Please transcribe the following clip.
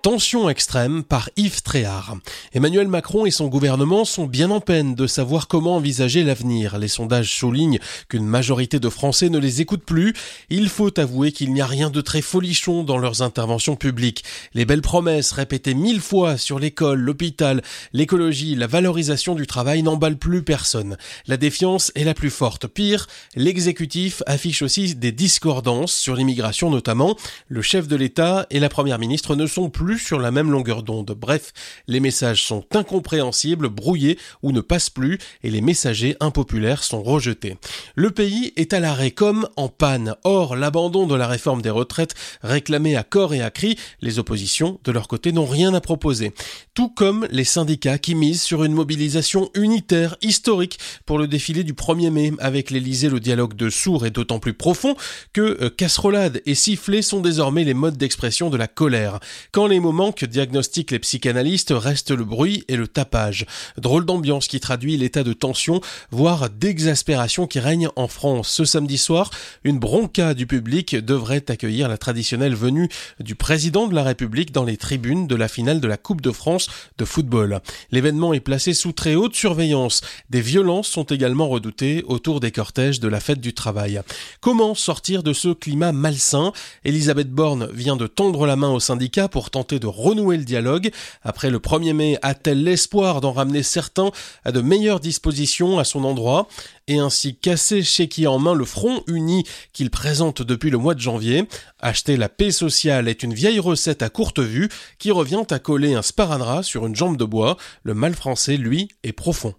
Tension extrême par Yves Tréhard. Emmanuel Macron et son gouvernement sont bien en peine de savoir comment envisager l'avenir. Les sondages soulignent qu'une majorité de Français ne les écoute plus. Il faut avouer qu'il n'y a rien de très folichon dans leurs interventions publiques. Les belles promesses répétées mille fois sur l'école, l'hôpital, l'écologie, la valorisation du travail n'emballent plus personne. La défiance est la plus forte. Pire, l'exécutif affiche aussi des discordances sur l'immigration notamment. Le chef de l'État et la première ministre ne sont plus sur la même longueur d'onde. Bref, les messages sont incompréhensibles, brouillés ou ne passent plus et les messagers impopulaires sont rejetés. Le pays est à l'arrêt comme en panne. Or, l'abandon de la réforme des retraites réclamé à corps et à cri, les oppositions de leur côté n'ont rien à proposer. Tout comme les syndicats qui misent sur une mobilisation unitaire historique pour le défilé du 1er mai. Avec l'Elysée, le dialogue de sourds est d'autant plus profond que euh, casserolade et sifflet sont désormais les modes d'expression de la colère. Quand les mots manquent, diagnostiquent les psychanalystes, reste le bruit et le tapage. Drôle d'ambiance qui traduit l'état de tension, voire d'exaspération qui règne en France. Ce samedi soir, une bronca du public devrait accueillir la traditionnelle venue du président de la République dans les tribunes de la finale de la Coupe de France de football. L'événement est placé sous très haute surveillance. Des violences sont également redoutées autour des cortèges de la fête du travail. Comment sortir de ce climat malsain? Elisabeth Borne vient de tendre la main au syndicat pour tenter de renouer le dialogue. Après le 1er mai, a-t-elle l'espoir d'en ramener certains à de meilleures dispositions à son endroit et ainsi casser qui en main le front uni qu'il présente depuis le mois de janvier? Acheter la paix sociale est une vieille recette à courte vue qui revient à coller un sparadrap sur une jambe de bois. Le mal français, lui, est profond.